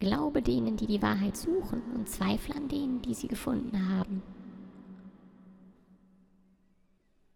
Glaube denen, die die Wahrheit suchen und zweifle an denen, die sie gefunden haben.